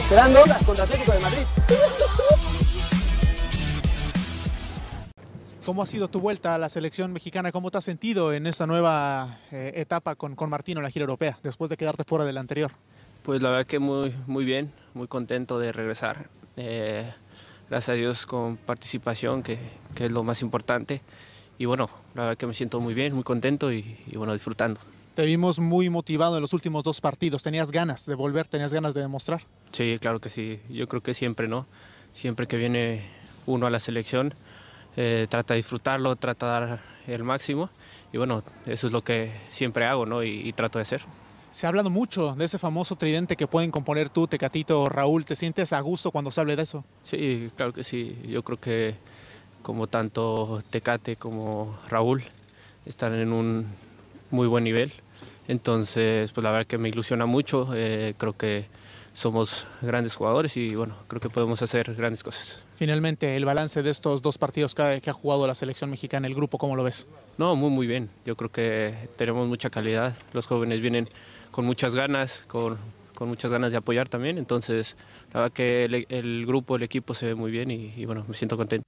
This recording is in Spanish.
Esperando horas contra Atlético de Madrid. ¿Cómo ha sido tu vuelta a la selección mexicana? ¿Cómo te has sentido en esa nueva eh, etapa con, con Martino en la gira europea, después de quedarte fuera del anterior? Pues la verdad que muy, muy bien, muy contento de regresar. Eh, gracias a Dios con participación, que, que, es lo más importante. Y bueno, la verdad que me siento muy bien, muy contento y, y bueno, disfrutando. Te vimos muy motivado en los últimos dos partidos. ¿Tenías ganas de volver? ¿Tenías ganas de demostrar? Sí, claro que sí. Yo creo que siempre, ¿no? Siempre que viene uno a la selección, eh, trata de disfrutarlo, trata de dar el máximo. Y bueno, eso es lo que siempre hago, ¿no? Y, y trato de hacer. Se ha hablado mucho de ese famoso tridente que pueden componer tú, Tecatito, Raúl. ¿Te sientes a gusto cuando se hable de eso? Sí, claro que sí. Yo creo que como tanto Tecate como Raúl están en un muy buen nivel. Entonces, pues la verdad que me ilusiona mucho. Eh, creo que somos grandes jugadores y bueno, creo que podemos hacer grandes cosas. Finalmente, el balance de estos dos partidos que, que ha jugado la selección mexicana, el grupo, ¿cómo lo ves? No, muy, muy bien. Yo creo que tenemos mucha calidad. Los jóvenes vienen con muchas ganas, con, con muchas ganas de apoyar también. Entonces, la verdad que el, el, grupo, el equipo se ve muy bien y, y bueno, me siento contento.